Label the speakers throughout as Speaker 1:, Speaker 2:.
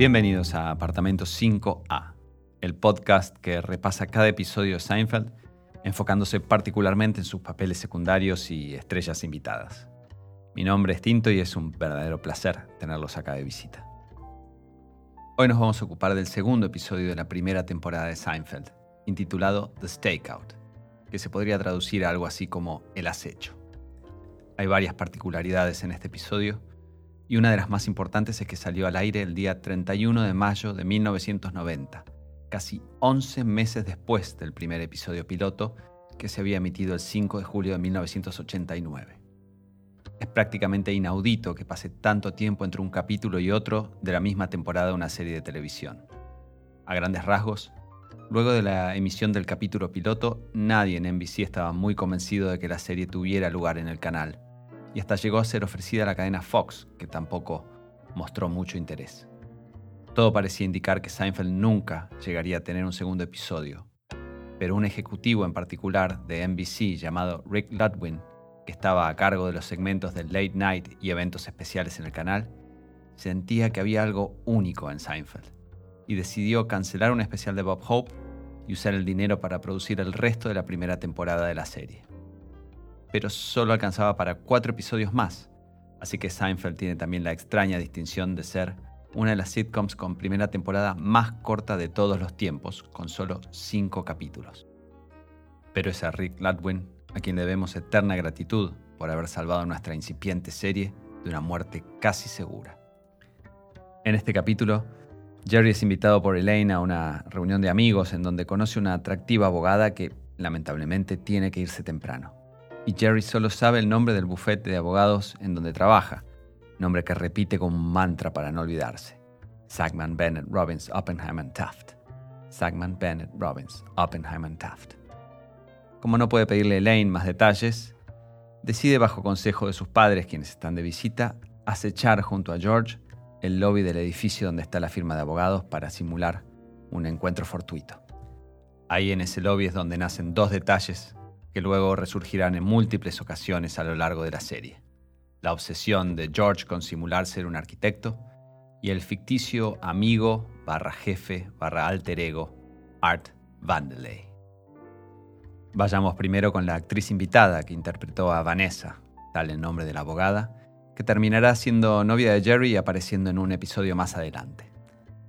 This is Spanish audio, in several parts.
Speaker 1: Bienvenidos a Apartamento 5A, el podcast que repasa cada episodio de Seinfeld, enfocándose particularmente en sus papeles secundarios y estrellas invitadas. Mi nombre es Tinto y es un verdadero placer tenerlos acá de visita. Hoy nos vamos a ocupar del segundo episodio de la primera temporada de Seinfeld, intitulado The Stakeout, que se podría traducir a algo así como El acecho. Hay varias particularidades en este episodio, y una de las más importantes es que salió al aire el día 31 de mayo de 1990, casi 11 meses después del primer episodio piloto que se había emitido el 5 de julio de 1989. Es prácticamente inaudito que pase tanto tiempo entre un capítulo y otro de la misma temporada de una serie de televisión. A grandes rasgos, luego de la emisión del capítulo piloto, nadie en NBC estaba muy convencido de que la serie tuviera lugar en el canal y hasta llegó a ser ofrecida a la cadena Fox, que tampoco mostró mucho interés. Todo parecía indicar que Seinfeld nunca llegaría a tener un segundo episodio, pero un ejecutivo en particular de NBC llamado Rick Ludwin, que estaba a cargo de los segmentos de Late Night y eventos especiales en el canal, sentía que había algo único en Seinfeld y decidió cancelar un especial de Bob Hope y usar el dinero para producir el resto de la primera temporada de la serie pero solo alcanzaba para cuatro episodios más, así que Seinfeld tiene también la extraña distinción de ser una de las sitcoms con primera temporada más corta de todos los tiempos, con solo cinco capítulos. Pero es a Rick Ludwin a quien debemos eterna gratitud por haber salvado nuestra incipiente serie de una muerte casi segura. En este capítulo, Jerry es invitado por Elaine a una reunión de amigos en donde conoce una atractiva abogada que lamentablemente tiene que irse temprano y Jerry solo sabe el nombre del bufete de abogados en donde trabaja, nombre que repite como un mantra para no olvidarse. Sagman Bennett Robbins Oppenheim Taft. Sagman Bennett Robbins Oppenheim Taft. Como no puede pedirle a Elaine más detalles, decide bajo consejo de sus padres, quienes están de visita, acechar junto a George el lobby del edificio donde está la firma de abogados para simular un encuentro fortuito. Ahí en ese lobby es donde nacen dos detalles que luego resurgirán en múltiples ocasiones a lo largo de la serie. La obsesión de George con simular ser un arquitecto y el ficticio amigo barra jefe barra alter ego Art Vandelay. Vayamos primero con la actriz invitada que interpretó a Vanessa, tal el nombre de la abogada, que terminará siendo novia de Jerry y apareciendo en un episodio más adelante.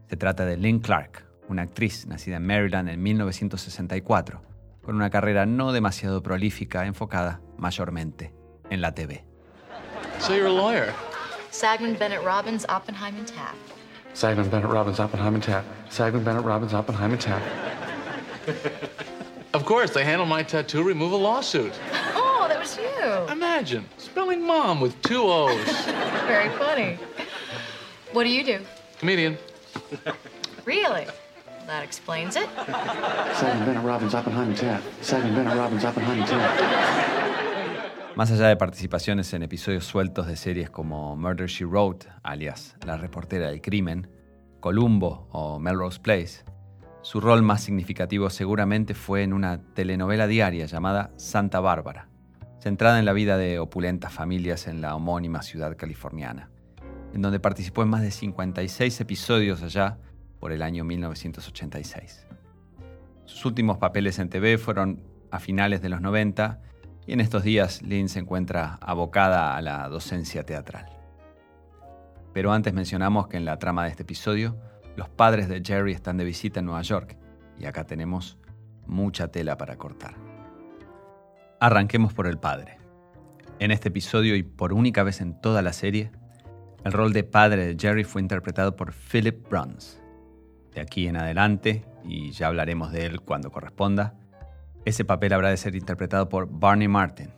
Speaker 1: Se trata de Lynn Clark, una actriz nacida en Maryland en 1964 con una carrera no demasiado prolífica enfocada mayormente en la TV.
Speaker 2: So you're a lawyer.
Speaker 3: Sagman Bennett Robbins, Oppenheim and Taft.
Speaker 2: Sagman Bennett Robbins, Oppenheim and Taft. Sagman Bennett Robbins, Oppenheim and Taft. of course, they handle my tattoo removal lawsuit.
Speaker 3: Oh, that was you.
Speaker 2: Imagine spelling mom with two O's.
Speaker 3: Very funny. What do you do?
Speaker 2: Comedian.
Speaker 3: Really? That explains it.
Speaker 2: Sagman Bennett Robbins, Oppenheim and Taft. Sagman Bennett Robbins, Oppenheim and Taft.
Speaker 1: Más allá de participaciones en episodios sueltos de series como Murder She Wrote, alias La reportera del crimen, Columbo o Melrose Place, su rol más significativo seguramente fue en una telenovela diaria llamada Santa Bárbara, centrada en la vida de opulentas familias en la homónima ciudad californiana, en donde participó en más de 56 episodios allá por el año 1986. Sus últimos papeles en TV fueron a finales de los 90 y en estos días Lynn se encuentra abocada a la docencia teatral. Pero antes mencionamos que en la trama de este episodio, los padres de Jerry están de visita en Nueva York y acá tenemos mucha tela para cortar. Arranquemos por el padre. En este episodio y por única vez en toda la serie, el rol de padre de Jerry fue interpretado por Philip Bruns, de aquí en adelante, y ya hablaremos de él cuando corresponda, ese papel habrá de ser interpretado por Barney Martin,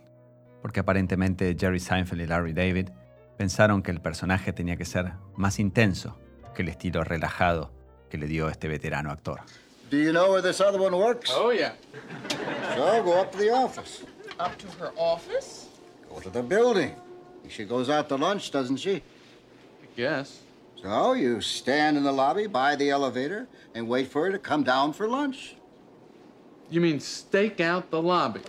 Speaker 1: porque aparentemente Jerry Seinfeld y Larry David pensaron que el personaje tenía que ser más intenso que el estilo relajado que le dio este veterano actor.
Speaker 4: Do you know where this other one works?
Speaker 2: Oh, yeah.
Speaker 4: So go up to the office.
Speaker 5: Up to her office?
Speaker 4: Go to the building. She goes out to lunch, doesn't she?
Speaker 2: Yes.
Speaker 4: So you stand in the lobby by the elevator and wait for her to come down for lunch.
Speaker 2: You mean stake out the lobby?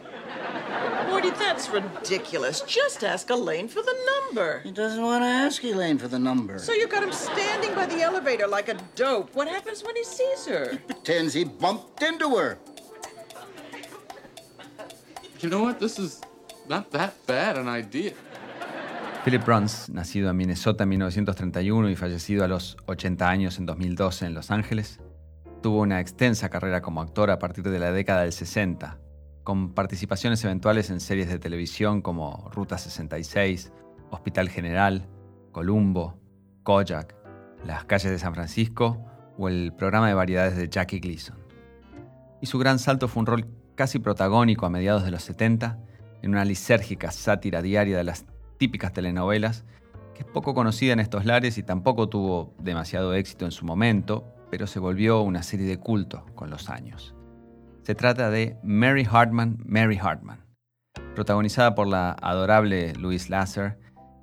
Speaker 5: Morty, that's ridiculous. Just ask Elaine for the number.
Speaker 4: He doesn't want to ask Elaine for the number.
Speaker 5: So you got him standing by the elevator like a dope. What happens when he sees her?
Speaker 4: He Pretends he bumped into her.
Speaker 6: You know what? This is not that bad an idea.
Speaker 1: Philip Bruns, nacido en Minnesota en 1931 y fallecido a los 80 años en 2012 en Los Ángeles, tuvo una extensa carrera como actor a partir de la década del 60, con participaciones eventuales en series de televisión como Ruta 66, Hospital General, Columbo, Kojak, Las calles de San Francisco o el programa de variedades de Jackie Gleason. Y su gran salto fue un rol casi protagónico a mediados de los 70 en una lisérgica sátira diaria de las típicas telenovelas, que es poco conocida en estos lares y tampoco tuvo demasiado éxito en su momento, pero se volvió una serie de culto con los años. Se trata de Mary Hartman, Mary Hartman, protagonizada por la adorable Louise Lasser,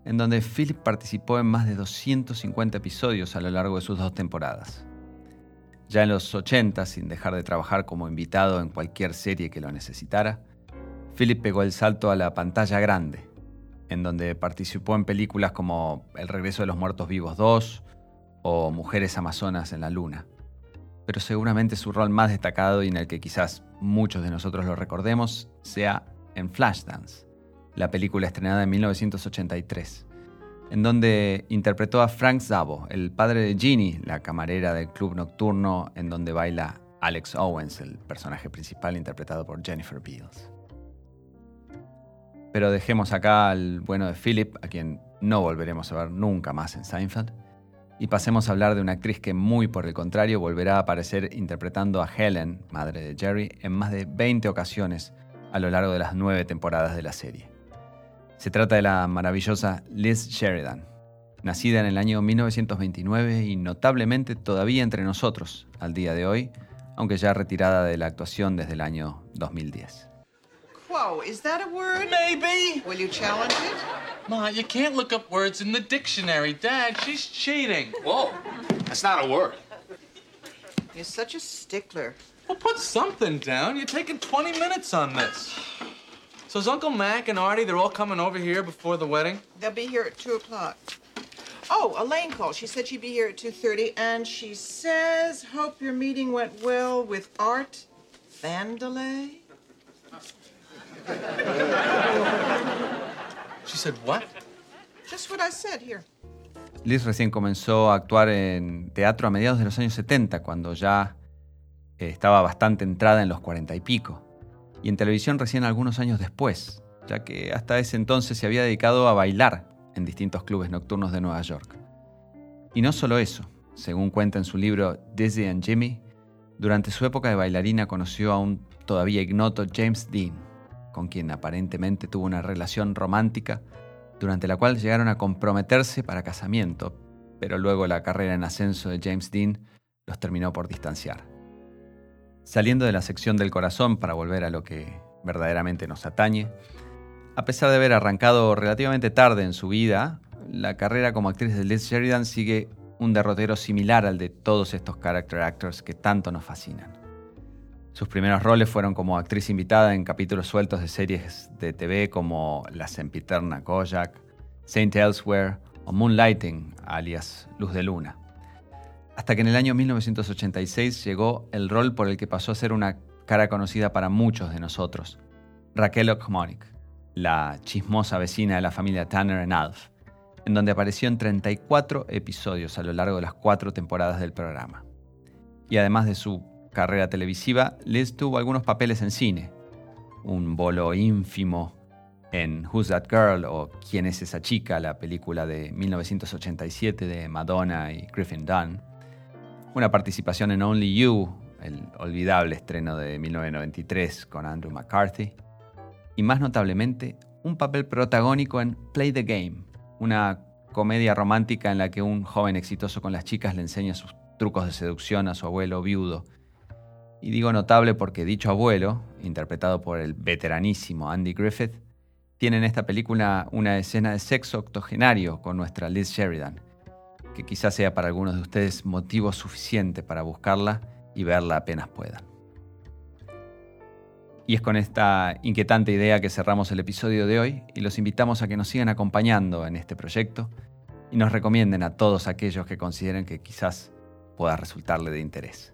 Speaker 1: en donde Philip participó en más de 250 episodios a lo largo de sus dos temporadas. Ya en los 80, sin dejar de trabajar como invitado en cualquier serie que lo necesitara, Philip pegó el salto a la pantalla grande, en donde participó en películas como El regreso de los muertos vivos 2 o Mujeres Amazonas en la Luna. Pero seguramente su rol más destacado y en el que quizás muchos de nosotros lo recordemos sea en Flashdance, la película estrenada en 1983, en donde interpretó a Frank Zabo, el padre de Ginny, la camarera del club nocturno en donde baila Alex Owens, el personaje principal interpretado por Jennifer Beals. Pero dejemos acá al bueno de Philip, a quien no volveremos a ver nunca más en Seinfeld, y pasemos a hablar de una actriz que muy por el contrario volverá a aparecer interpretando a Helen, madre de Jerry, en más de 20 ocasiones a lo largo de las nueve temporadas de la serie. Se trata de la maravillosa Liz Sheridan, nacida en el año 1929 y notablemente todavía entre nosotros al día de hoy, aunque ya retirada de la actuación desde el año 2010.
Speaker 5: Quo, is that a word?
Speaker 6: Maybe.
Speaker 5: Will you challenge it?
Speaker 6: Ma, you can't look up words in the dictionary. Dad, she's cheating.
Speaker 7: Whoa, that's not a word.
Speaker 5: You're such a stickler.
Speaker 6: Well, put something down. You're taking 20 minutes on this. So is Uncle Mac and Artie, they're all coming over here before the wedding?
Speaker 5: They'll be here at 2 o'clock. Oh, Elaine called. She said she'd be here at 2.30, and she says, hope your meeting went well with Art Vandelay.
Speaker 6: She said, what?
Speaker 5: Just what I said here.
Speaker 1: Liz recién comenzó a actuar en teatro a mediados de los años 70, cuando ya eh, estaba bastante entrada en los 40 y pico, y en televisión recién algunos años después, ya que hasta ese entonces se había dedicado a bailar en distintos clubes nocturnos de Nueva York. Y no solo eso, según cuenta en su libro Dizzy and Jimmy, durante su época de bailarina conoció a un todavía ignoto James Dean, con quien aparentemente tuvo una relación romántica durante la cual llegaron a comprometerse para casamiento, pero luego la carrera en ascenso de James Dean los terminó por distanciar. Saliendo de la sección del corazón para volver a lo que verdaderamente nos atañe, a pesar de haber arrancado relativamente tarde en su vida, la carrera como actriz de Liz Sheridan sigue un derrotero similar al de todos estos character actors que tanto nos fascinan. Sus primeros roles fueron como actriz invitada en capítulos sueltos de series de TV como La sempiterna Kojak, Saint Elsewhere o Moonlighting, alias Luz de Luna. Hasta que en el año 1986 llegó el rol por el que pasó a ser una cara conocida para muchos de nosotros, Raquel O'Connor, la chismosa vecina de la familia Tanner en Alf, en donde apareció en 34 episodios a lo largo de las cuatro temporadas del programa. Y además de su carrera televisiva, Liz tuvo algunos papeles en cine. Un bolo ínfimo en Who's That Girl o ¿Quién es esa chica?, la película de 1987 de Madonna y Griffin Dunn. Una participación en Only You, el olvidable estreno de 1993 con Andrew McCarthy. Y más notablemente, un papel protagónico en Play the Game, una comedia romántica en la que un joven exitoso con las chicas le enseña sus trucos de seducción a su abuelo viudo y digo notable porque dicho abuelo, interpretado por el veteranísimo Andy Griffith, tiene en esta película una escena de sexo octogenario con nuestra Liz Sheridan, que quizás sea para algunos de ustedes motivo suficiente para buscarla y verla apenas puedan. Y es con esta inquietante idea que cerramos el episodio de hoy y los invitamos a que nos sigan acompañando en este proyecto y nos recomienden a todos aquellos que consideren que quizás pueda resultarle de interés.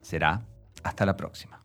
Speaker 1: Será hasta la próxima.